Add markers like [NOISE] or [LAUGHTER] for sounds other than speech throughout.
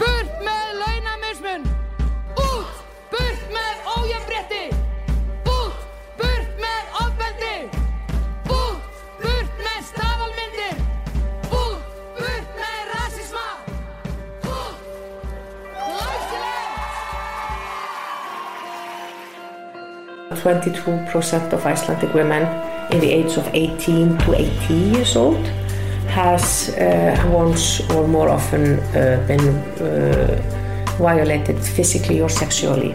Burt með launamismun! Út! Burt með ójafnbretti! Út! Burt með ofbeldi! Út! Burt með staðalmyndir! Út! Burt með rasisma! Út! Læsilegt! 22% of Icelandic women in the age of 18 to 80 years old has uh, once or more often uh, been uh, violated physically or sexually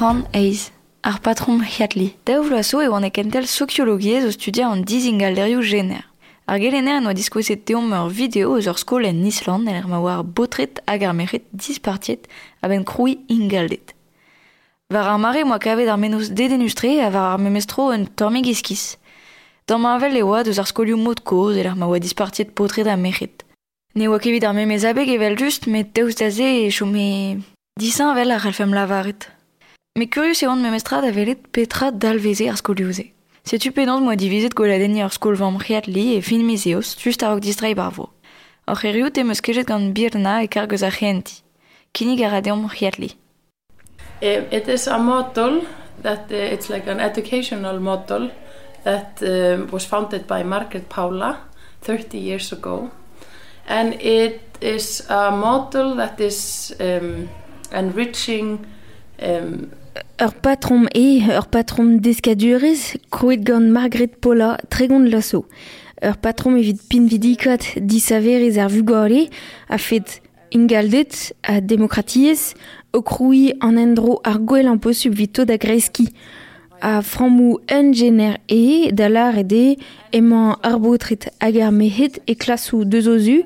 Han Hayes. Ar patron Hiatli. Daou vlaso e oan e kentel sokiologiez o studia an dizingalderioù gener. Ar gelener noa diskouezet deom ur video eus ur skol en Island el er ma war botret hag ar meret dispartiet a ben kroui ingaldet. Var ar mare moa kavet ar menoz dedenustre a var ar memestro un tormig iskis. Dan ma avel e oa deus ar skolioù mod koz el er ma oa dispartiet potret a meret. Ne oa kevit ar memez abeg evel just met deus da ze e chome disan avel ar alfem lavaret. Met kurius eo an memestrad a velet petra dalveze ar skolioze. Setu penant moa divizet goladenni ar skol vamm c'hiat li e fin mezeoz, just a-ok distrai bar vo. Ar c'herioù te meus kejet gant birna e kargoz ar c'hienti. Kinig ar adeom c'hiat li. Um, it is a model that uh, it's like an educational model that um, was founded by Margaret Paula 30 years ago. And it is a model that is um, enriching um, Ur patrom e, ur patrom deskadurez, kroet gant Margaret Paula tregont lasso. Ur patrom evit pin vidikot disaverez ar vugale a fet ingaldet a demokratiez o kroui an endro posub vito da greski. A framou un gener e, da lar e de, emañ ar botret hag ar mehet e klasou ozu,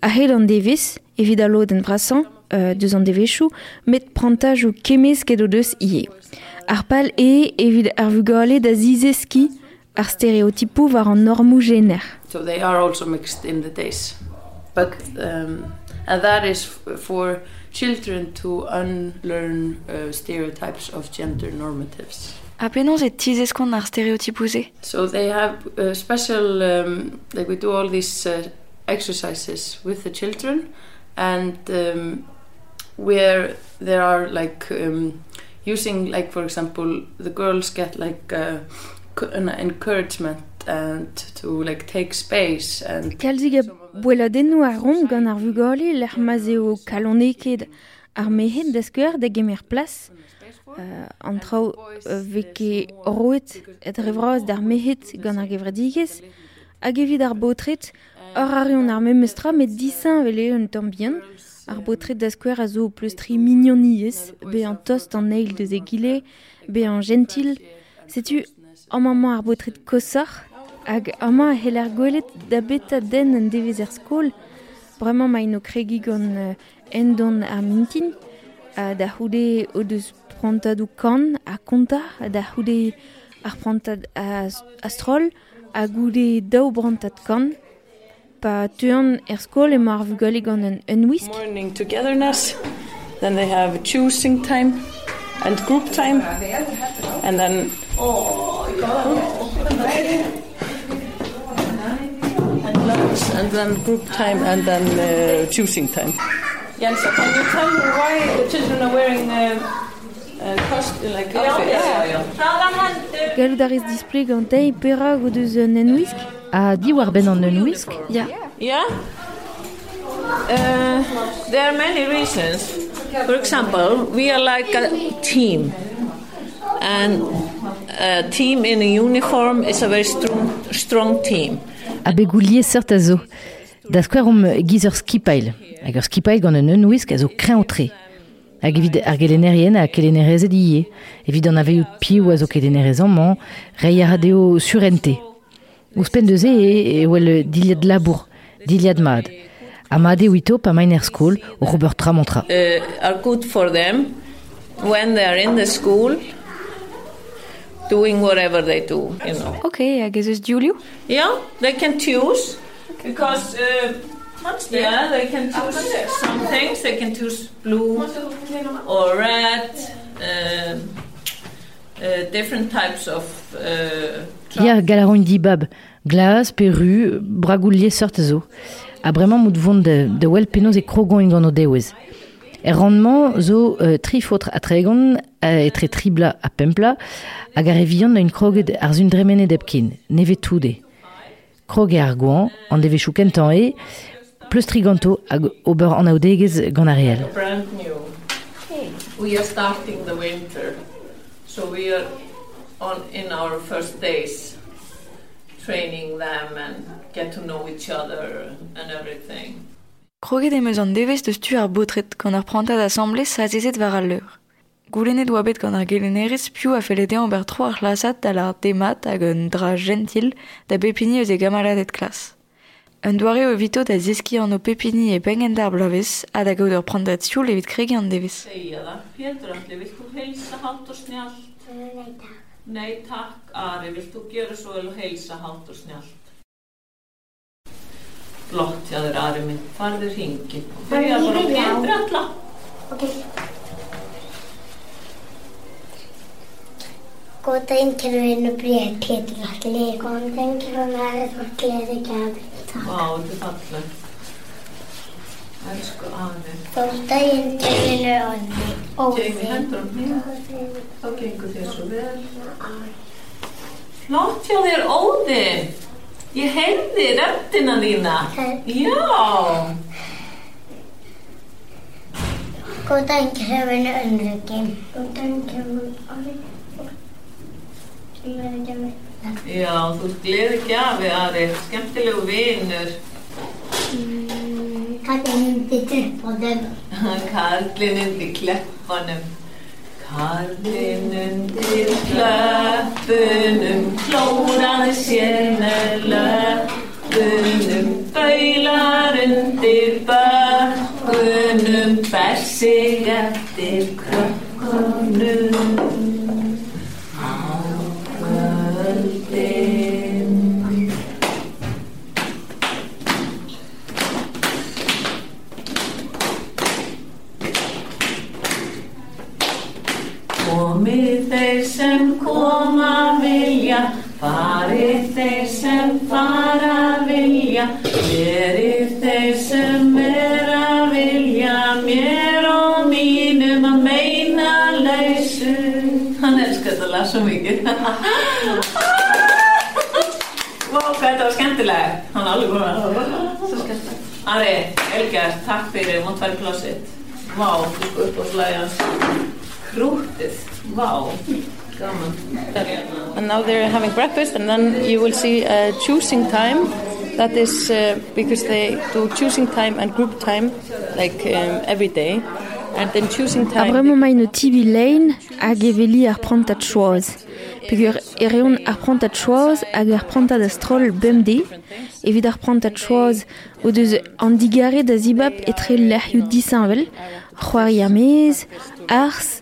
a hel an devis, evit a lo den brasan, euh, deus an devechou, met prantaj o kemez ket o deus ie. Ar pal e evit ar vugale da zizeski ar stereotypou var an normou gener. so they are also mixed in the days. But um, and that is f- for children to unlearn uh, stereotypes of gender normatives. E ar stereotypouze. So they have uh, special, um, like we do all these uh, exercises with the children, and um, where there are like um, using, like for example, the girls get like uh, an encouragement and to like take space and Kalzig a rom gant ar vugale l'er mazeo kaloneket ar mehet da skeur da gemer plas. Uh, an trao uh, veke roet et revraz d'ar mehet gant ar gevredigez. Hag evit ar botret, hor arion ar memestra met disan vele un tambien. Ar botret da a zo plus tri mignoniez, be an tost an eil gentil. Setu, an maman ar botret kosar, hag ama a hel ar gwelet den an devez er skol, bremañ ma ino kregi gant uh, endon ar mintin, uh, da houde o kan a konta, da houde ar prantad a, a kan, pa tuan er skol e mar vugale gant un, un morning togetherness. Then they have choosing time and group time, and then and lunch, and then group time, and then uh, choosing time. Jens, can you tell me why the children are wearing uh, uh, cost like outfits? Galou da rez display gant ei pera go deus un un whisk. A di war ben an un whisk Ya. Yeah. Uh, there are many reasons. For example, we are like a team, and a team in a uniform is a very strong, strong team. A begoulier seurt a zo. Da skwer om giz ur skipail. Hag ur skipail gant un un whisk a zo kren o tre. Hag evit ar gelenerien a kelenerezet ie. Evit an aveout piou a zo kelenerezan man, rei a radeo surente. Ou spendeze e, e wel diliad labour, diliad mad. Amade wito pa miner school o Robert Tramontra. Uh, are good for them when they are in the school doing whatever they do, you know. Ok, hag ez eus diolioù Yeah, they can choose because uh, yeah, they can choose some things. They can choose blue or red, uh, uh, different types of. Hier galaron dibab, glas, peru, bragoulier sort zo. A bremañ mout vont de, de wel penaos e krogon in gant o dewez. E rendement zo euh, tri a tregon euh, e tre tribla a pempla a revion un kroget ar zun dremene depkin, neve toude. Krog e ar gouan, an deve e, plus triganto hag ober an aodegez gant. We are starting the winter, on in our first days, training them and get to know each other and everything. Kroget em eus an devez de stu ar botret gant ar prantad assemble sa zezet war al leur. Goulennet oa bet gant ar gelenerez piou a felete an ber tro ar klasat da ar demat hag un dra gentil da pepini eus e gamaladet klas. Un doare o vito da zeski an o pepini e pengen d'ar blavez a da gaud ur prantat sioul evit krege an devez. Segja það. Pétur Andli, vilt þú heilsa hátt og snjallt? Nei takk, Ari, vilt þú gera svo vel og heilsa hátt og snjált? Blott, já þér, Ari minn, farðir hingin. Það er bara að getra alla. Ok. Góð daginn, kæru vinnu Bríðar, Pétur Alli. Góð daginn, kæru vinnu Alli, þú er gleðið gafið. Takk. Vá, þetta er allir. Elsku aðeins. Þótt að ég djöfinu óði. Djöfinu hendur á mér. Þá gengur þér svo vel. Flott hjá þér óði. Ég heyrði röndina þína. Já. Góð dæng hefinu önruki. Góð dæng hefinu aðeins. Gleði gjafi. Hérna. Já, þú gleði gjafi aðeins. Skemmtilegu vinur. Mm. Kallinn undir tröppunum. Karlinn undir kleppanum. Karlinn undir klöppunum, klóraði sér með löpunum, baular undir bökkunum, ber sig eftir krökkunum þeir sem koma vilja, farið þeir sem fara vilja, verið þeir sem er að vilja, mér og mínum að meina lausu. Hann elskar þetta lag svo mikið. [LAUGHS] Vá, hvað þetta var skemmtilegt. Hann er alveg búin að Svo skemmtilegt. Ari, Elgar, takk fyrir, mátt fara í plássitt. Vá, þú upp á slæðan. Krútið, gaman. And now they're having breakfast, and then you will see uh, choosing time. That is uh, because they do choosing time and group time, like um, every day. And then choosing A time. bremañ mai no tibi lein hag e veli ar prantat choaz. Pegur e reon ar prantat choaz hag ar prantat astrol bemde, evit ar prantat choaz o deus an digare da zibab etre lerioù disanvel, c'hoari amez, ars,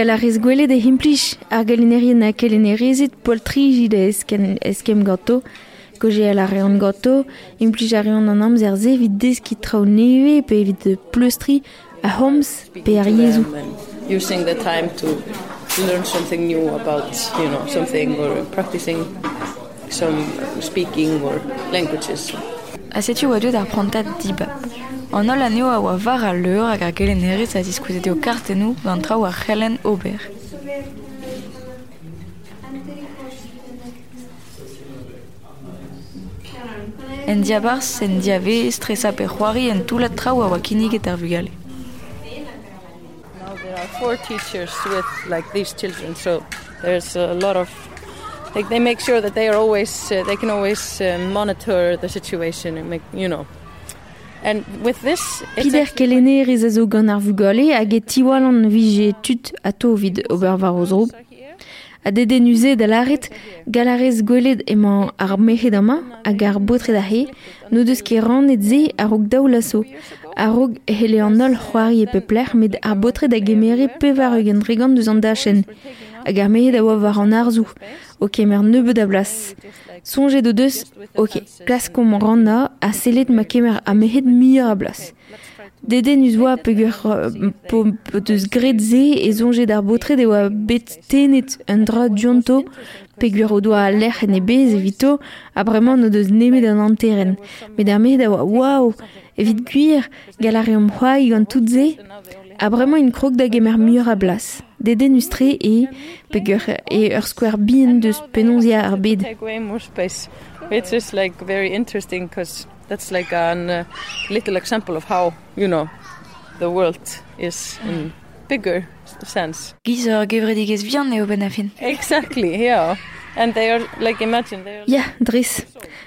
a rez gwele de himplij ar galinerien a kelenerezit poltrijid a esken, eskem gato, koje a reon gato, implij a reon an amzer ze vid deskit trao neve pe evit de pleustri a homs pe ar yezou. using the time to learn something new about, you know, something or practicing some speaking or languages. A setu oa deuet ar prantat dibab. An ol aneo a oa var al leur hag ar gelenerez a diskouzet eo kartenou gant traoù ar c'helen ober. en dia bars, en dia ve, stressa per c'hoari en tout la trao a oa kinnig et ar vugale. Now there are four teachers with like these children, so there's a lot of like they make sure that they are always uh, they can always uh, monitor the situation and make you know. Pider kelene rez a zo gant ar vugale hag e tiwalan vije tut a to vid var oz roub. A dede nuze da laret, galarez gweled emañ ar mehed ama hag botre da he, no deus a rog daou laso. Pepler, med ar botre da gemere pe var ug en dregant deus an dachen. Arzou, o kemer nebeud da blas. Sonje do ok, plas kom ran na, a ma kemer a mehed. Dede nus oa pegur uh, po, po deus gret ze e zonje d'ar botre de oa bet tenet un dra dionto pegur o doa l'er en e bez evito a bremañ no deus nemet an anteren. Met ar oa waouh, evit gwir galarium c'hoai gant tout ze a bremañ un krog da gemer mur a blas. Dede nus tre e pegur e ur square bien deus penonzia ar bed. It's just like very interesting because that's like a uh, little example of how, you know, the world is in bigger sense. Giz ur gevredigez vian eo ben afin. Exactly, yeah. And they are, like, imagine... They are... Yeah, dris.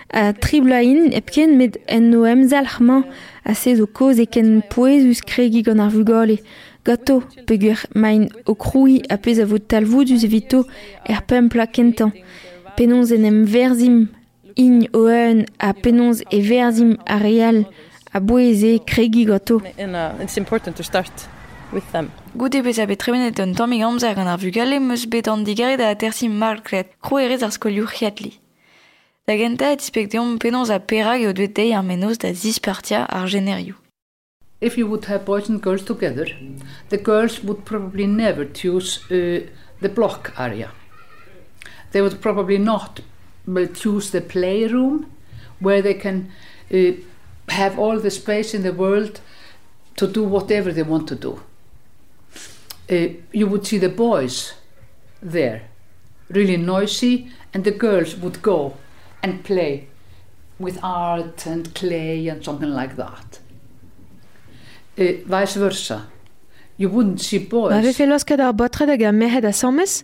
A triblain epken met en noem zalc'hman a se zo koz ken poez us kregi gant ar vugole. Gato, peguer main o kroui a pez a vo talvoud us evito er pempla kentan. Penons en em verzim in oen a penons e verzim a real a boeze kregi gato. It's important to start with them. Goude bez a bet tremenet un tammig amzer gant ar vugale meus bet an digare da a tersim markret, kro erez ar skoliour chiatli. Da genta et ispekteom penons a perag eo dwet dei ar menos da zispartia ar generioù. If you would have boys and girls together, the girls would probably never choose uh, the block area. They would probably not well, choose the playroom where they can uh, have all the space in the world to do whatever they want to do. Uh, you would see the boys there, really noisy, and the girls would go and play with art and clay and something like that. Uh, vice versa. You wouldn't see boys. Ma ve fe losket ar botre da ga mehed a sammes?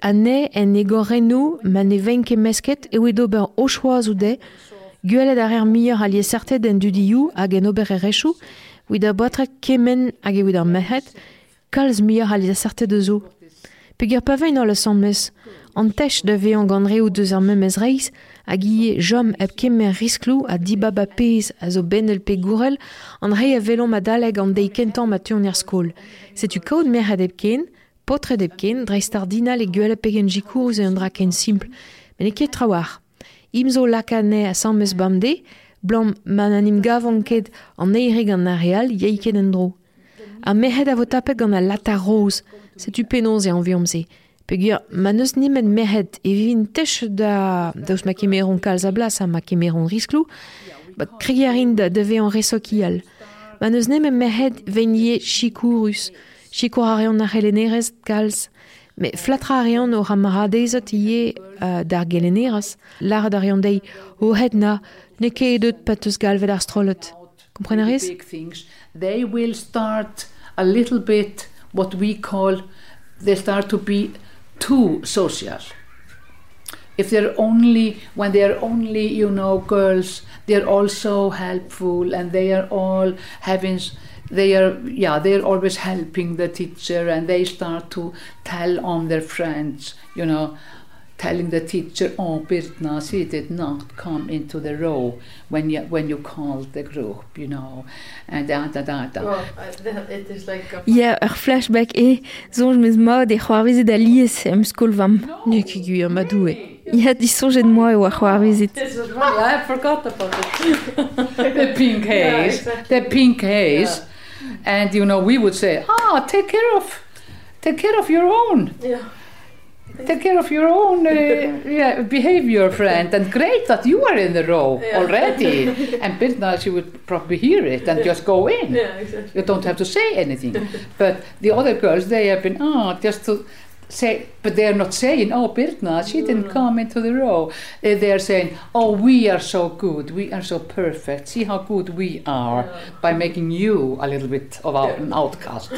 ane en egorennu ma ne venke mesket e oe d'ober o choaz ou de, gwelet ar er mier alie sarte den dudioù hag en ober e rechou, oe da boatra kemen hag e oe d'ar mehet, kalz mier alie certet de zo. Peger pa vein ol mes, an tech da ve an ganre ou deus ar memez reiz, hag ie jom eb kemen risklou a dibaba pez a zo benel pe gourel, an rei a velon ma daleg an dei kentan ma tuon er skol. Setu kaout merhet eb ken, potre deb ken, dreist ar dinal e guel a pegen jikourz e an dra ken simple. Men e ket trawar. Imzo lakane a sammes bamde, blam man anim gavon ket an areal, yeiket en. A mehet a vo gant a lata roz, setu penons e an viomze. Pegur, ma neus nimet mehet e vin tech da daoust ma kemeron a ma kemeron risklou, ba kriarin da da ve an resokial. Ma neus mehet vein ye chikourus, me o ie uh, d'ar dei o het na ne ar big things, they will start a little bit what we call they start to be too social. If they're only when they are only you know girls, they're also helpful and they are all having they are yeah they're always helping the teacher and they start to tell on their friends you know telling the teacher oh Birna she did not come into the row when you when you called the group you know and da da da da uh, it is like a Ya ur flashback e, zonj meus mod e c'hoarvezet a lies em skol vam. Ne ki gwir ma doue. Ya disonjet moi o ar c'hoarvezet. I forgot about it. [LAUGHS] the pink haze, the pink haze. And you know, we would say, ah, take care of, take care of your own. Yeah. Take care of your own uh, [LAUGHS] yeah, behavior, friend, and great that you are in the row Yeah. already. [LAUGHS] and Birna, she would probably hear it and just go in. Yeah, exactly. You don't have to say anything. but the other girls, they have been, oh, just to say, but they are not saying, oh, Birna, she didn't come into the row. Uh, they are saying, oh, we are so good, we are so perfect. See how good we are by making you a little bit of our, an outcast.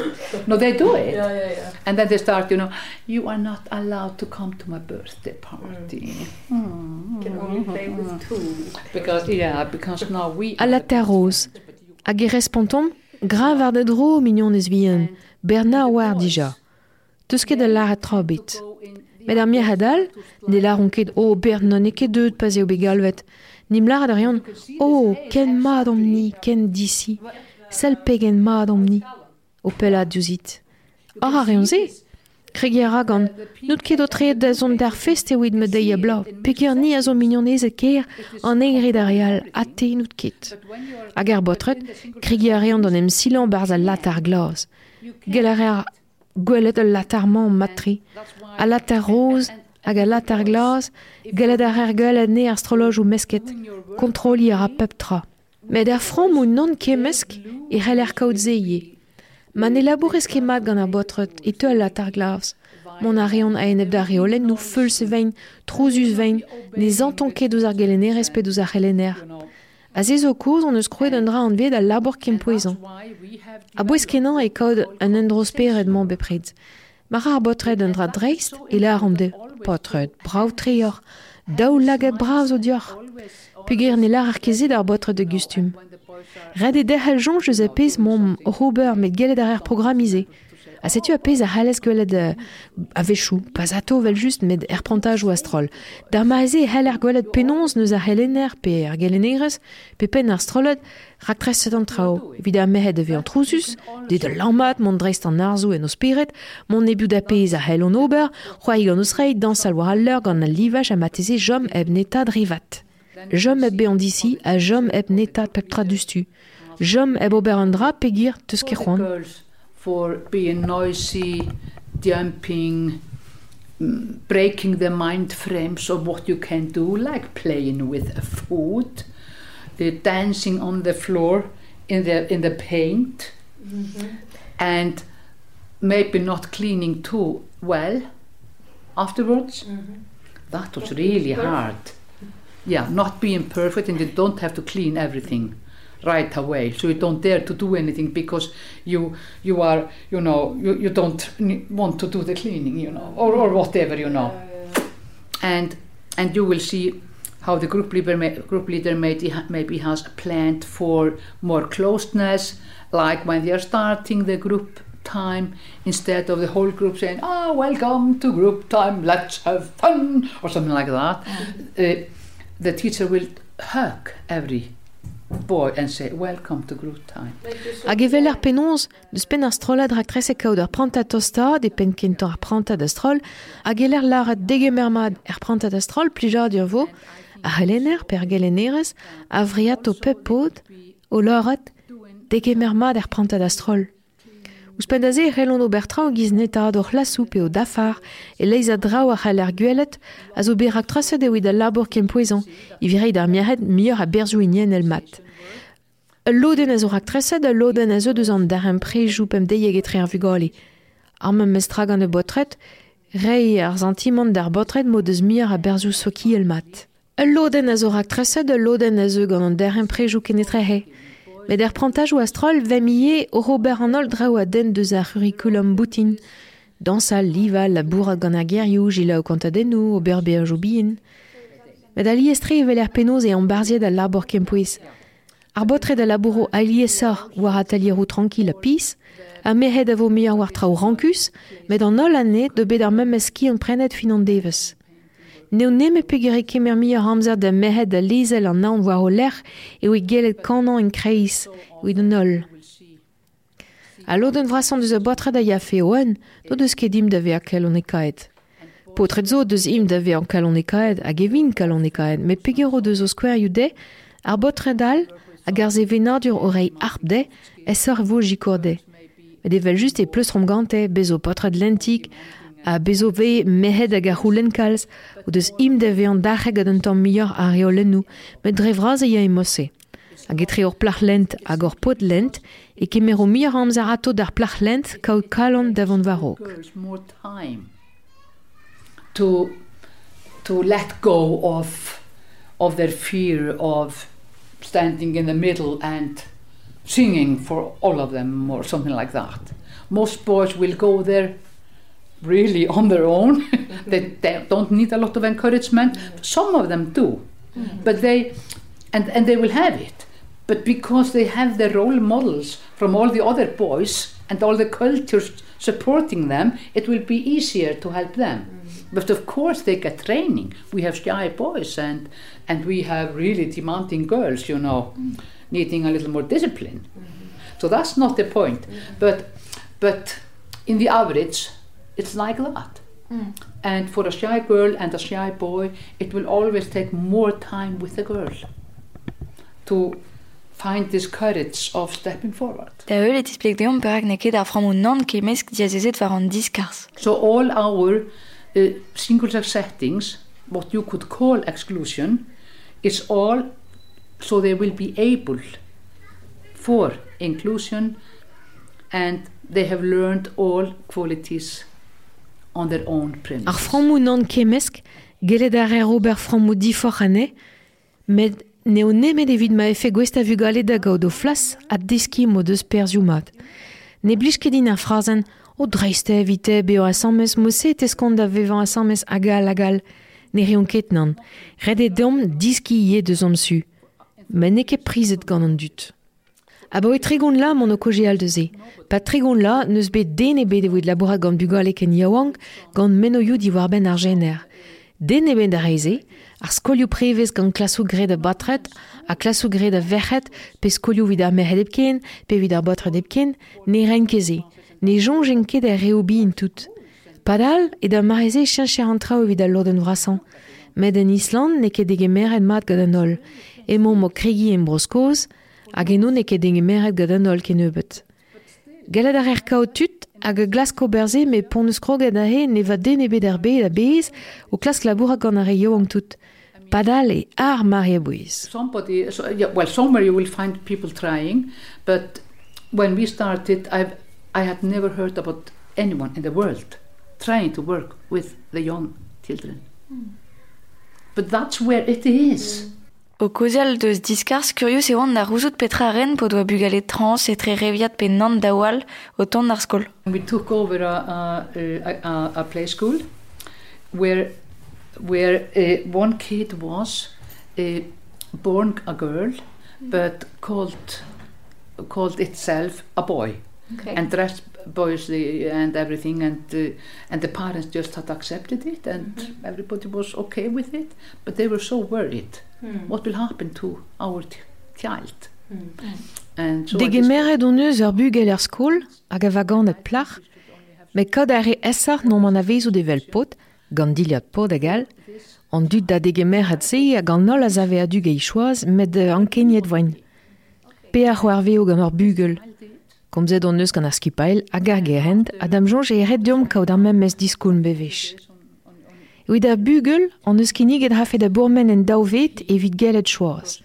no, they do it. Yeah, yeah, yeah. And then they start, you know, you are not allowed to come to my birthday party. Can only play with two. Because, yeah, because now we À la terre rose. Hag e respontom, grav ar de dro mignon ez vien, Berna war dija. Deus ket al lara tra bet. Met ar mir hadal, ne laron ket o oh, bern non ket deud pas eo begalvet. Nim lara da rion, o, oh, ken mad omni, ken disi, sel pegen mad omni. O pella diouzit. Ar a rion se, kregi ragan, nout ket o treet da zon d'ar fest e oid me deia bla, peger ni a zo mignonez e ker an egre da real, ate nout ket. Hag ar botret, kregi a rion em silan barz al lat ar glas. Gel ar gwelet al latarman matri, a latar roz hag a latar glas, ar ar gwelet ne astrolog ou mesket, kontroli ar a pep tra. Met ar fram ou non kemesk e c'hell ar kaout zeie. Man e labourez ket mat gant ar botret e te al latar glas. Mon a reon a enep da reolen nou feul se vein, trouzus vein, ne zanton ket ouz ar gelener espet ouz ar. A ze zo koz on eus kroet un dra an ved a labor kem poezon. A bouez kenan e kaout un endrosperet man bepred. Mar ar botred un dreist e la ar de potred, brav treor, daou laget brav zo ar botred de gustum. Red e derhel jonj eus e pez mon Robert met gelet ar er programize. A setu a pez a halez gwelet a vechou, pas ato vel just met er prantaj astrol. Dar ma eze hel er penons neus ar helener pe er gelenerez, pe pen ar strolet rak tres set an trao. Ar mehet eve an trousus, de de lammat, mon dreist an arzo en o spiret, mon nebiou da pez a on ober, c'hoai gant eus reit dans al war al gant al livaj a mateze jom eb netad rivat. Jom eb be an disi a jom eb netad pep tradustu. Jom eb ober an dra pegir teus. For being noisy, jumping, mm, breaking the mind frames of what you can do, like playing with food, the uh, dancing on the floor in the in the paint, and maybe not cleaning too well afterwards. That was really hard. Yeah, not being perfect, and you don't have to clean everything right away. So you don't dare to do anything because you you are you know you, you don't want to do the cleaning you know or, or whatever you know. And and you will see how the group leader may, group leader maybe, maybe has planned for more closeness like when they are starting the group time instead of the whole group saying oh welcome to group time let's have fun or something like that. Uh, the teacher will hug every boy and say, welcome to group Time. Hag evel ar penonz, deus pen ar strola drak tres kaout ar pranta tosta, de pen kentan ar pranta da strol, hag l'ar laret degemermad ar pranta da strol, plijar dur vo, ar helener per gelenerez, avriat o pepod, o lorat, laret degemermad ar pranta da strol. Ouspendaze e c'hellon o Bertra o gizneta d'or lasou pe o dafar e leiz a draou a c'hall ar gwelet a zo berak traset e oed al labor kempoezan i virei d'ar miaret mieur a berzou inien el mat. Loden a zo rak traset a loden a zo deus an dar un prejou pem deieg etre ar vugale. Ar mem mestrag an e botret, rei ar zantimant d'ar botret mo deus mieur a berzou soki el mat. Loden a zo rak traset a loden a zo gant an dar un prejou kenetre he. Met er prantaj ou astrol vemiye o Robert an ol drao a den deus ar boutin. Dansal, lival, la bourra gant ar gerioù, jila o kantadennou, o berbe a jobien. Met ali estre e vel er penoz e an barziet a labor kempoiz. Ar botre da labouro a liesar war atalierou tranquil a pis, a mehet a vo miar war trao rankus, met an ol ane de bet ar mem eski an prenet fin. Neo neme pegere kemer mi ar amzer da mehet da lezel an naon war o ler e oe gelet kanan en kreiz, oe d'un ol. A loden vrasan deus a botre da yafe oen, do deus ket im da ve a kalon e kaet. Potret zo deus im da ve an kalon e kaet, hag evin kalon e kaet, me pegero deus o skwer you de, ar botre dal, hag ar ze venadur orei arpde e sor vo jikorde. Met evel just e plus romgante bezo potred lentik a bezo ve mehed hag ar c'houlenn kalz, o deus im da vean dac'heg ad un tamm mioc'h a reolennou, met dre vraz a ya emose. Hag etre ur plach lent hag ur pot lent, e kemer o miyor amzer ato d'ar plach lent kaout kalon davant varok. To, to let go of, of their fear of standing in the middle and singing for all of them or something like that. Most boys will go there really [LAUGHS] on their own. Mm-hmm. they, they don't need a lot of encouragement. Mm-hmm. Some of them do, mm-hmm. but they and and they will have it. But because they have the role models from all the other boys and all the cultures supporting them, it will be easier to help them. But of course, they get training. We have shy boys and and we have really demanding girls, you know, needing a little more discipline. So that's not the point. But but in the average, it's like that. And for a shy girl and a shy boy, it will always take more time with the girl to find this courage of stepping forward. Da eul et ispleg deom perak ne ket ar framou nan kemesk diazezet war an diskars. So all our uh, single sex settings, what you could call exclusion, is all so they will be able for inclusion and they have learned all qualities on their own premise. Ar framou nan kemesk, gelet ar ero ber frammoù difor ane, med neo nemet evit ma efe gwest a gale da gaud o flas a deski mo deus perzioù mat. Ne blij ket din ar frazen, o dreiste evite beo a sammes mo se et da vevan a sammes agal agal, ne rion ket nan, red e dom diski ye deus omsu. Men ne ket prizet gant an dut. A bawe tregont la mon o koje al. Pa tregont la neus bet den e bet evit labourat gant bugolek en yaouang, gant meno you di war ben ar jener. Den e bet ar reize, ar skolioù prevez gant klasou gred a batret, a klasou gred a verchet, pe skolioù vid ar mehed epken, pe vid ar batret epken, ne ren keze, ne jongen ket ar reobi in tout. Padal e da mareze chencher antra o vid al loden vrasan. Med en Island ne ket dege meret mat gant an ol. Mo kregi en broskoz, hag eno ne ket enge meret gant an ol ken eubet. Galad ar er kao tut hag a glas koberze me pon eus kroget he ne va den ebet ar bet a bez o klas labourak gant ar eo an tout. Padal e ar Maria Buiz. Somebody, so, yeah, well, somewhere you will find people trying, but when we started, I've, I had never heard about anyone in the world trying to work with the young children. Mm. But that's where it is. Mm. O kozial deus diskars kurios e oant da rouzout petra ren po doa bugale trans e tre reviat pe nan da wal o ton d'ar skol. We took over a, a, a, a play school where, where uh, one kid was uh, born a girl, but called, called itself a boy. Okay. and dressed boysly and everything and uh, and the parents just had accepted it and everybody was okay with it but they were so worried Hmm. What will happen to our child? Deg meret on eus ur bugel ar skol hag a vagan et plach, met kod a re esar non man avezo devel pot, gant diliad pot egal, an dut da dege meret se hag an nol a zave a dug eichoaz met an kenyet voin. Pe a c'hoar veo gant ur bugel, komzet on eus gant ar skipail hag ar gerent, adam jonge eret diom kaout ar mem mes diskoun bevech. Evit ar bugel, an eus kinig et rafe da bourmen en daovet evit gelet choaz.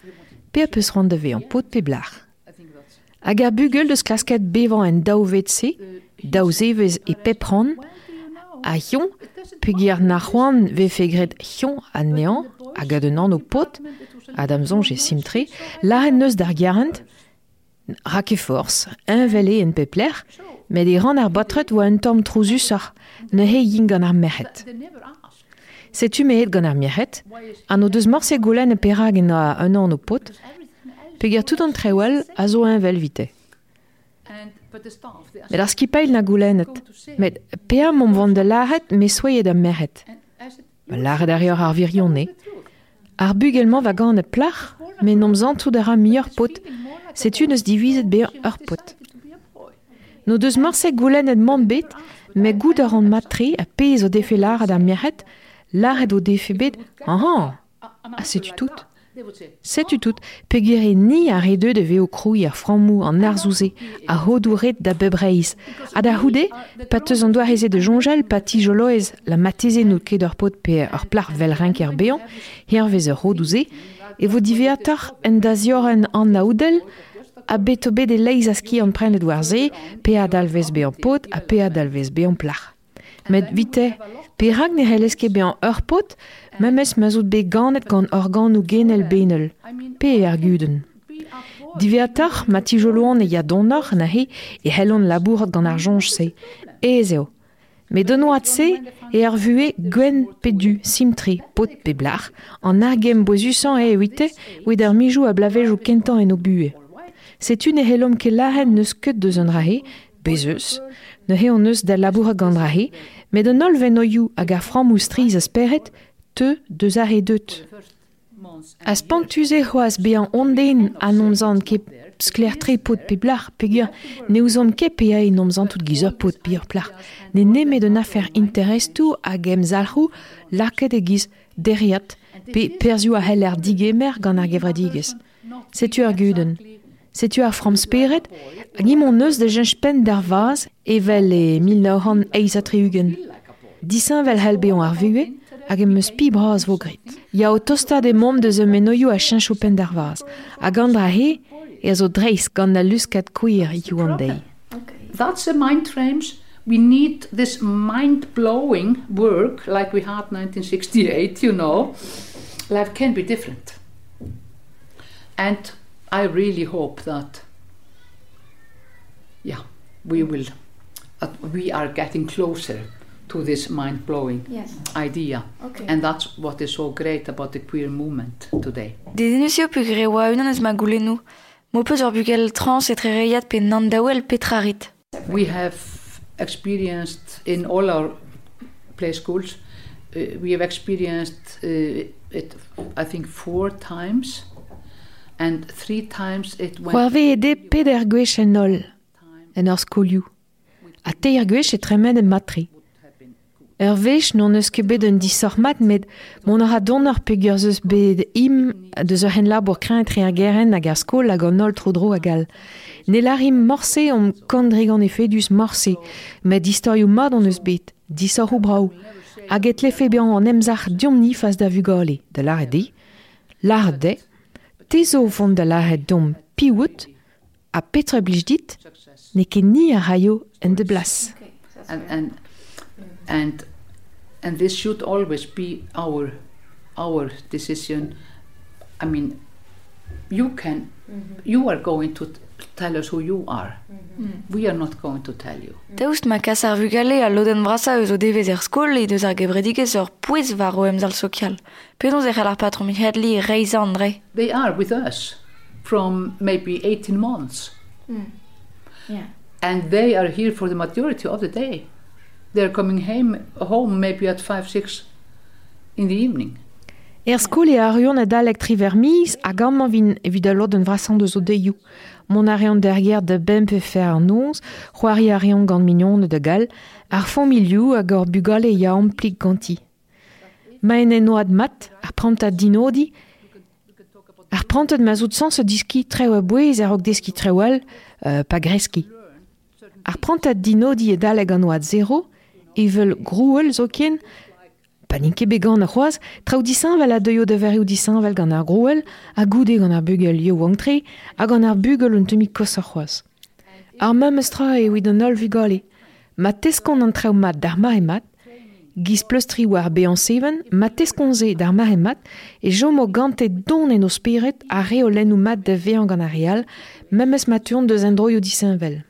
Pe a peus rand da ve an pot pe blach. Hag ar bugel deus klasket bevan en daovet se, daozevez e pepran, a hion, pegier nachouan ve fegret hion a nean, hag a denan o pot, adam zonj e simtre, laren neus d'ar e force, un vele en pepler, met e ran ar batret oa un tom trouzusar, ne he yin gant ar merc'het. Setu mehet gant ar merc'het, an o deus morse golen e perag en a un an o pot, pegier tout an trewel a zo un vel vite. Met ar skipail na goulennet, met pea mom vant de laret me soyet am merc'het. Ma laret ar ar virionne. Ar bugelman va gant e plach, me nom zantou da ra miur pot, setu neus divizet be ur pot. No deus morse goulennet man bet, me gout ar an matre a pez o defe laret ar merc'het, laret o defe bet, ah ah, a setu tout. Setu tout, pegere ni a redeu de veo krouier framou an arzouze a hodouret da bebreiz. A da houde, de jongel pa la mateze nou ket ur pot pe ur plar vel renker beon, her vez ur hodouze, vo en a beto bet e leiz a ski an pren le doarze, pe a dalvez be pot, a pe dalvez plar. Met vite, pe rag ne heleske be an ur pot, memes mazout be ganet gant organ ou genel benel, pe er guden. Diveatar ma tijoloan e ya donor na he e helon labourat gant ar jonj se, e zeo. Me denoat se e ar vue gwen pedu simtri pot pe blar, an argem bozusan e evite oued ar mijou a blavej o kentan en o bue. Setu ne helom ke lahen neus ket deus an rahe, bezeus, ne he on neus da labourat gant rahe, Met an olvenoioù hag ar framm-oustriz a speret, te deus ar e deut. As pantuze c'hoaz be an ondenn an nomzan ke skler tre pot pe blar, peogwir ne ouzom ke pe a en nomzan tout gizor pot pe ur plar. Ne nemet un afer interestou hag em zalhou laket e giz deriat pe perzu a hel ar digemer gant ar gevredigez. Setu ar guden. Setu ar framsperet hag imon neus da jenj pen d'ar vaz evel e 1983 ugen. Disan vel halbeon ar vue hag em eus pi braz vo grit. Ya o tosta de mom de eo menoioù a chench pen d'ar vaz, hag an dra he e a zo dreiz gant na luskat kouir iku an dei. That's the mind frames. We need this mind-blowing work like we had 1968, you know. Life can be different. And I really hope that, yeah, we will, uh, we are getting closer to this mind-blowing Yes. idea. Okay. And that's what is so great about the queer movement today. Dedenusio pu grewa unan eus ma goulenou. Mo peus ur bugel trans et reiat pe nandaouel petrarit. We have experienced in all our play schools, uh, we have experienced uh, it, I think, four times, and three times it went... War-ve de peder gwech en ol en ar skolioù. A te er gwech e tremen en matri. Er vech non eus ket bet un disormat met mon ar adon ar peogwir zeus bet im deus ur hen labour kreñ tre ar geren hag ar skol hag an ol tro dro hag al. Ne larim morse om kandregan e fedus morse, met distorioù mat on eus bet, disor ou brau. Hag et lefe bean an emzar diomni faz da vugale, de lar e de, lar de, tezo font de lar dom piwout, a petre blij dit, ne ket ni a raio en de blas. and and and and this should always be our our decision. I mean you can mm-hmm. you are going to t- tell us who you are. We are not going to tell you. Daoust ma kas ar vugale a loden brasa eus o devez er skol e deus ar gebredigez ur pouez var o emzal sokial. Pedons e c'hell ar patron mi hedli reizan dre. they are with us from maybe 18 months. Yeah. and they are here for the majority of the day. They're coming home home maybe at 5 6 in the evening Er skol e ar yon a dalek tri vermis a gamman vin evit a lod un vrasan deus o deioù. Mon arian derger de bem pe fer an nons, c'hoari arian gant mignon de gal, ar fon miliou hag ur bugal e ya amplik ganti. Ma en en oad mat, ar prantad dinodi, ar prantad ma zout sans se diski tre oa bouez er ok deski tre oal, euh, pa greski. Ar prantad dinodi e daleg an oad zero, e veul grouel zo ken, pa n'in ket bet gant ar c'hoaz, traoù disan vel a deio de verioù disan vel gant ar grouel, a goude gant bugel yo wangtre, a gant ar bugel un temi kos ar c'hoaz. Ar mam eus tra e oid an ol vugale. Ma teskon mat d'ar ma e mat, giz war be an seven, ma teskon ze d'ar ma e don en o spirit a re o lennou mat de vean gant real, mem eus maturn deus en vel.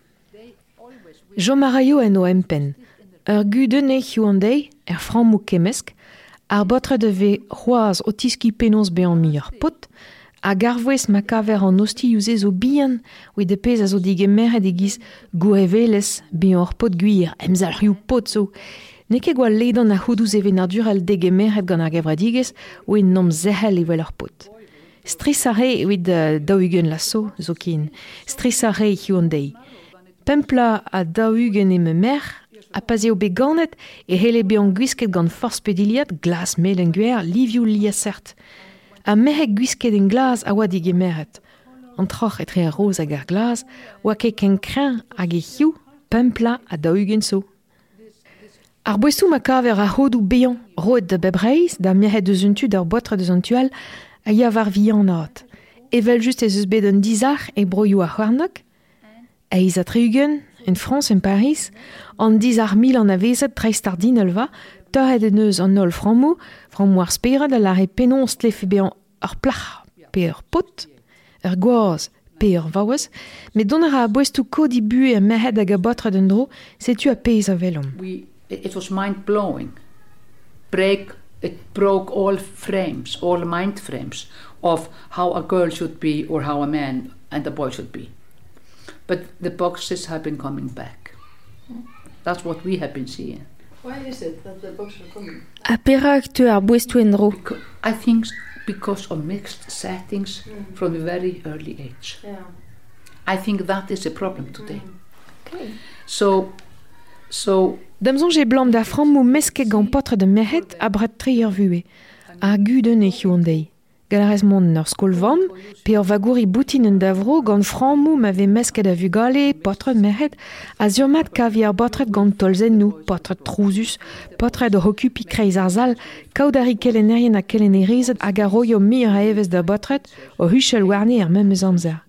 Jo en o empen. Ur er fran mou kemesk, ar botre de ve c'hoaz o tiski penons be an mi pot, a garvouez ma kaver an osti youzez o bihan, oe de pez a zo dige meret e giz goevelez be an pot gwir, emzal riu pot zo. Ne ket gwa ledan a c'houdouz even ar durel dege meret gant ar gavradigez oe nom zehel evel ar pot. Strisare evit uh, daougen lasso, zo kin. Strisare dei. Pempla a daougen me mer, a pazeo be ganet e hele be an gwisket gant force pediliad glas mel en gwer livioù liasert. A mehek gwisket en glas a oa digemeret. An troch etre a roz hag ar glas, oa ket ken kren hag e c'hiou, pempla a daougen so. Ar boestou ma kaver a hodou beyan, roet da bebreiz, da miahet deus untu d'ar boatre deus antual, a ya var vian naot. Evel just ez eus bet un dizar e broioù a c'hoarnok, a iz a treugen, en France, en Paris, an dizar mil an avezet dreist ar dinel va, torret en eus an nol frammo, frammo ar spered a lare penons tlefe bean ar plach pot, ur gwoaz pe ur vaouez, met don a boestou kodi bu e mehet hag a botre den dro, setu a peiz a. We, it was mind blowing. Break, it broke all frames, all mind frames of how a girl should be or how a man and a boy should be. But the boxes have been coming back. That's what we have been seeing. Why is it that the books are coming? A perak tu ar boestou en dro. I think because of mixed settings from a very early age. Yeah. I think that is a problem today. Okay. So, so Damzon je blam da frammo meske gant potre de mehet a ur vue, a e hiu an dei. galarez mont ur skolvamm, pe ur vagouri boutin un davro gant frammoù ma ve mesket a vugale, potret merret, a ziurmat kavi ar botret gant tolzen nou, potret trouzus, potret o hokupi kreiz ar zal, kaudari kelenerien a kelenerizet hag a roio mi a evez da botret o huchel warne ar memez amzer.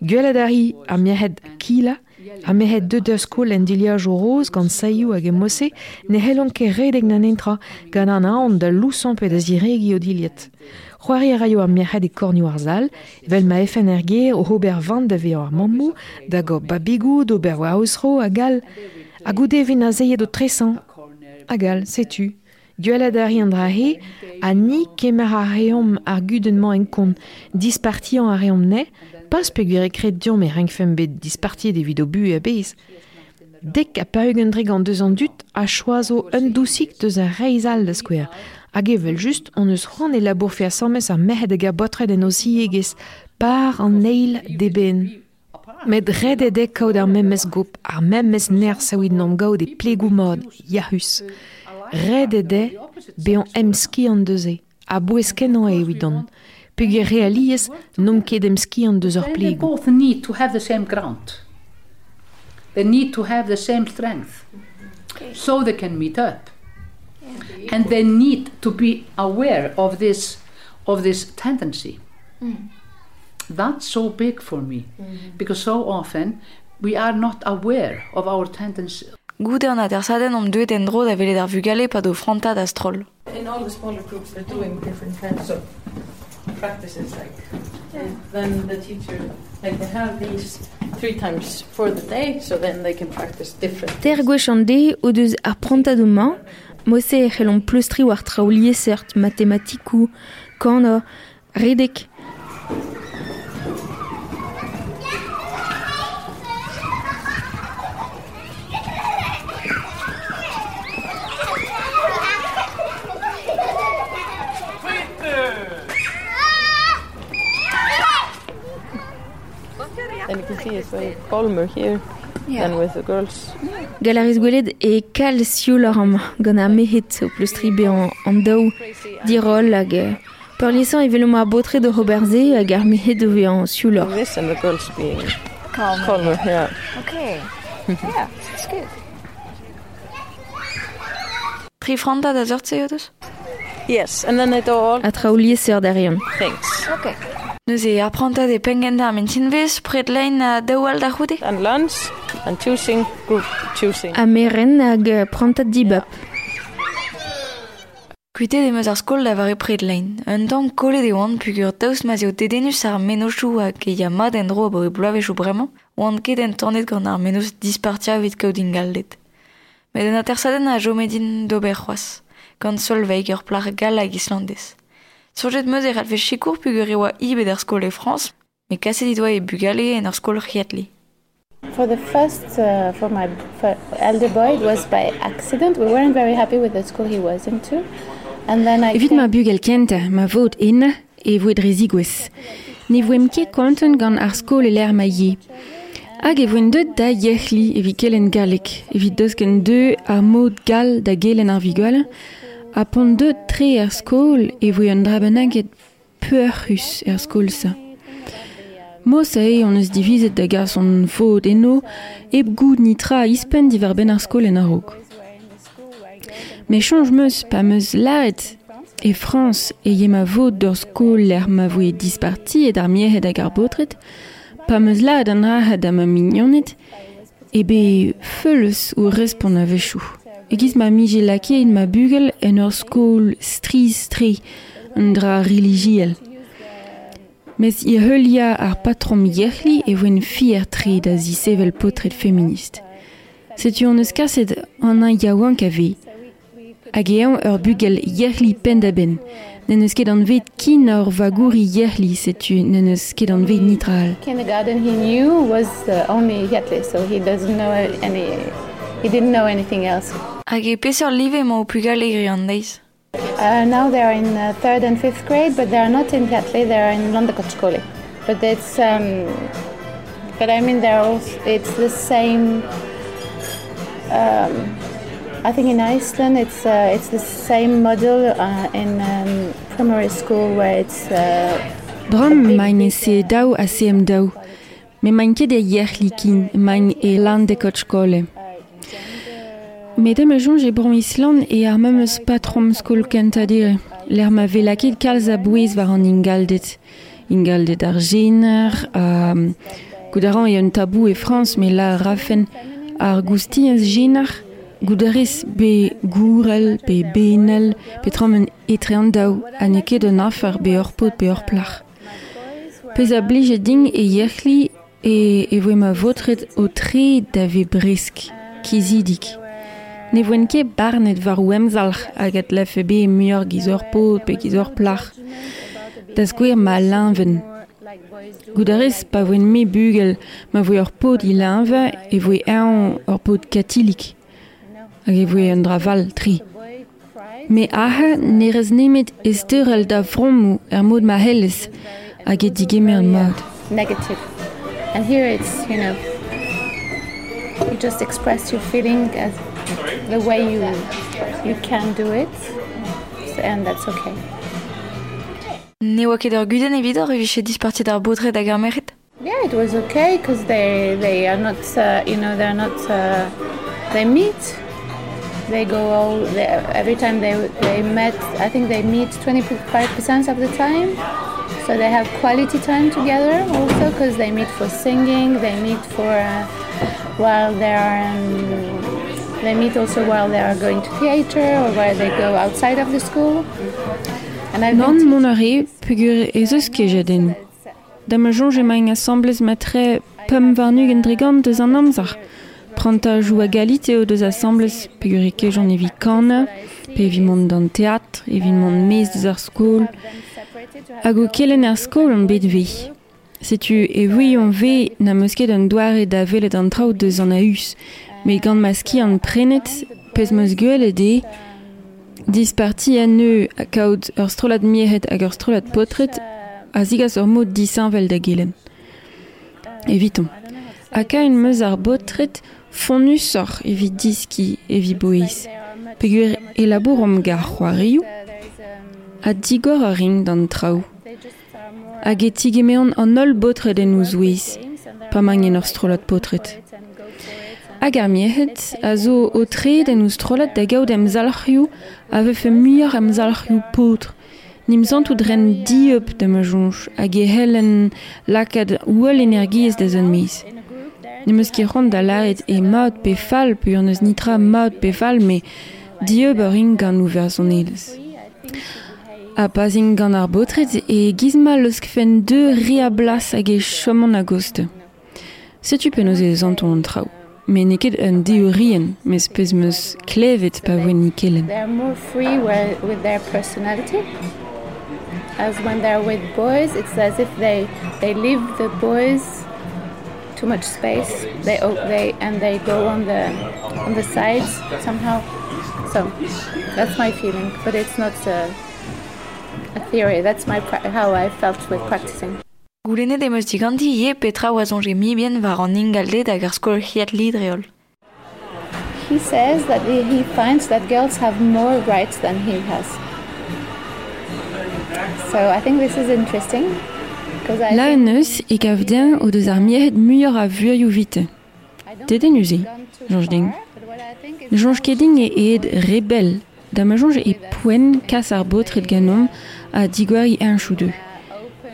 Gwelet ari a merhet kila, a mehet de ur skol en diliaj o roz gant saioù hag emose, ne helon ket redeg nan entra gant an aon da lousan pe da ziregi o diliet. C'hoari a raio a mehet e kornio ar zal, vel ma efen er ger o hober vant da veo ar mammou, da go babigou, do ber wa ausro, a gal, a goude vin a zeiet o tresan. A gal, setu. Gwelet ari an dra he, a ni kemer a reom ar gudenman en kon dispartian a reom ne, pas pe gwir ekret diom e renk bet disparti de vid o bu e bez. Dek a paugen dreg an deus an dut a choazo un dousik deus a reizal da skwer. Hag evel just on eus c'hoant e labour fe a sammez a mehet hag a botred en o siegez par an neil de ben. Met red e dek kaout ar memez goup, ar memez ner saouid nom gaout e plegou mod, yahus. Red e de, be an em ski an deuze, a bouez ken an e widon. Pug e realiez nom ket em ski an deus they plegou. both need to have the same ground. They need to have the same strength. So they can meet up. And they need to be aware of this of this tendency. Mm. That's so big for me. Mm-hmm. Because so often we are not aware of our tendency. Goude er an atersaden om deuet en dro da velet vugale pa do franta da stroll. In all the smaller groups, they're doing different kinds of practices. Like, then the teacher, like they have these three times for the day, so then they can practice different. Ter gwech an de o deus ar prontadomañ, mosse e c'hellon pleustri war traoulier seurt matematikou, kano, redek. And you can see it's very calmer here than with the girls. Galariz gweled e kal sioul ar am gant ar mehet o pleustri be an, an daou dirol hag e botre de Robertze hag ar mehet o ve an. This and the girls being calmer, yeah. Okay. yeah, that's good. Tri franta da zortze o deus? Yes, and then they do all A things. Okay. De pengen da min tinvez pret lein a daoual da c'houde? And lunch an choosing group choosing. A meren hag prantat dibap. Kuite de ar skol da vare pred lein. Un tamm kole de oan pugur daoust ma zeo dedenus ar menochou a ke ya mat en dro a bore bloavechou bremañ, oan ket en tornet gant ar menos dispartia vid kaout in. Met en atersaden a jomedin d'ober c'hoaz, gant solveig ur plar gal hag islandez. Surjet meus e ralfe chikour pugur e oa ibet ar skol e France, me kaset dit oa e bugale en ar skol riatli. for the first, uh, for my for elder boy, it was by accident. We weren't very happy with the school he was into. And then I... Evit ma bugel kent, ma vod in, e voet rezigwez. Ne voem ket konten gant ar skol e l'er ma ye. Hag e voen deut da yechli evit kelen galek, evit deus ken deu ar mod gal da gelen ar vigol, a pont deut tre ar skol e voe an drabenaget peur rus ar skol sa. E on eus divizet da gas on fod eno, eb goud nitra ispen diver ben ar skol en arok. Me chanj meus pa meus laet e France e ma d'ur skol l'er ma voe disparti et ar miehet hag ar botret, pa meus laet an rahat am a mignonnet, e be feuleus ou respon a vechou. E giz ma mije ma bugel en ur skol religiel. Mes i heulia ar patrom yerli e voen fier tre da zi sevel potret feminist. Setu an eus kaset an an yaouan hag ur bugel yerli pen da ben, nen eus ket an vet kin ur vagouri setu nen eus ket an vet nitral. Kindergarten he knew was only Yatley, so he doesn't know any. He didn't know anything else. Hag e peseur live ma o pugal egri an deiz. Uh, now they are in uh, third and fifth grade, but they are not in Yatley. They are in Londakotskole. But it's, um, but I mean, they're also, it's the same. Um, I think in Iceland, it's uh, it's the same model uh, in um, primary school where it's. Uh, Drom mein se dau a seem dau, me mein ket e yerli kin, mein e lan de kotskole. Medem e jonge bron Island e ar mem eus patrom skol kenta dire. L'er ma velakit kalz a bouez war an ingaldet. Ingaldet ar gener, a... Goudaran e un tabou e France, me la rafen ar genar, goudarez be gourel, be benel, pe tram un etre an daou, a ne ket un afar be ur pot be ur plach. Pez a blije ding e yerli e, e voe ma votret o tre da ve kizidik. ne voen ket barnet war ou emzalc hag at be ebe muioc'h gizor pot pe gizor plach. Das gwir ma linven. Goudarez pa voen me bugel ma voe ur pot i linve e voe ean ur pot katilik hag e voe un draval tri. Me ahe nerez nemet esterel da vromou er mod ma helles hag e digeme an mod. Negative. And here it's, you know, you just express your feeling as the way you you can do it, and that's okay. Ne oa ket ur guden evidor e viche disparti d'ar botret hag ar meret? Yeah, it was okay because they they are not, uh, you know, they're not. Uh, they meet. They go all they, every time they they met. I think they meet 25 percent of the time. So they have quality time together also because they meet for singing. They meet for uh, while they are. Um, They meet also while they are going to theater or while they go outside of the school. Nan mon are pugur ezus kejaden. Da ma jonge ma ing assemblez matre pum varnug en drigant deus an amzar. Pranta jou a galit eo deus assemblez pugur e kejan evi kana, pe evi mont dan teatr, evi mont mez deus ar skol. Hag o kelen ar skol an bet vei. Setu e vui an ve na meusket an doare da velet an traout deus an us met gant ma ski an prenet pez meus gwell e de disparti an neu a kaout ur strolat miehet hag ur strolat potret a zigas ur mod disanvel da gelen. Eviton. A ka un meus ar botret fonnu sor evi diski evi boiz. Peguer elabor om gar c'hoarioù a digor a ring d'an traoù. Hag e tigemeon an ol botret en ouz ouiz, pa mangen ur strolad potret. hag ar miehet a zo o tre den ouz trollat da gaout em zalc'hioù a vefe muioc'h em zalc'hioù potr. Nim zant ou dren diep da ma jonch hag e helen lakad ouel energiez da zon miz. Nim eus ket c'hant da laet e maot pe fal pe ur neus nitra maot pe fal me diep ur ing gant ouver son eles. A pazing gant ar botret e gizma leus kfen de blas hag e chomon a goste. Setu pe eus e zanton an traoù. Me ne ket rien, mes pez klevet pa kelen. They're more free with their personality. As when they're with boys, it's as if they they leave the boys too much space. They oh, they and they go on the on the sides somehow. So that's my feeling, but it's not a, a theory. That's my how I felt with practicing. E ie petra oa zonje mi bien var an ingaldet hag ar skol hiat lidreol. He says that he finds that girls have more rights than he has. So I think this is interesting. Because I La en eus e gav den o deus ar miet muioc'h a vuioù vite. Deden jonj ding. Jonj keding e ed rebel, da ma jonj e poen kas ar botret ganom a digwari un chou deux.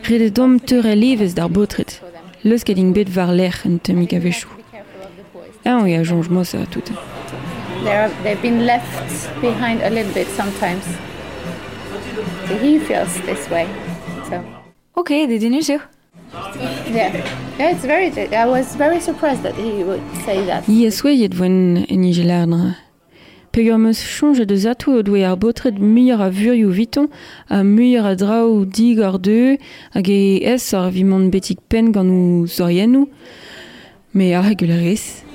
Rede dom teur e levez d'ar botret. Leus keding bet var temik a vechou. Ah oui, a a tout. they're, they've been left behind a little bit sometimes. So he feels this way. So Ok, deden us eo. yeah, yeah, it's very. I was very surprised that he would say that. Pegeur meus chonge de atou o doe ar botred muioc'h a vurioù viton, a muioc'h a draou dig ar deu, hag e es ar vimant betik pen gant ou zoriennou, me ar regularis.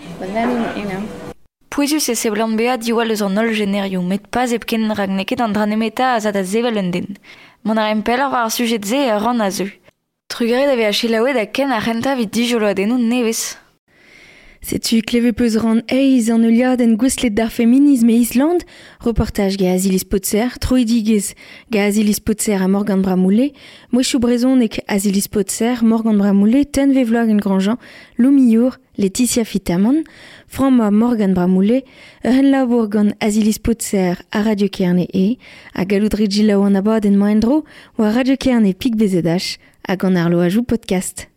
Pouezus e se blant bea diwal eus an ol generioù, met pas epken rag neket an dranemeta a zad a zevel un den. Mon ar empel ar war sujet ze e ran a zeu. Trugare da vea chelaouet a ken a renta vid dijolo a nevez. Setu kleve peus ran eiz an euliad en gweslet d'ar feminisme e Island, reportage ga Azilis Potser, troidigez ga Azilis Potser a Morgan Bramoulet, moechou brezonek Azilis Potser, Morgan Bramoulet, ten ve vlog en Grandjean, Loumiour, Laetitia Fitamon, Franma Morgan Bramoulet, ur labour gant Azilis Potser a Radio Kerne e, a galout regil lao an abad en maendro, ou a Radio Kerne pik bezedach, a gant ar lo ajou podcast.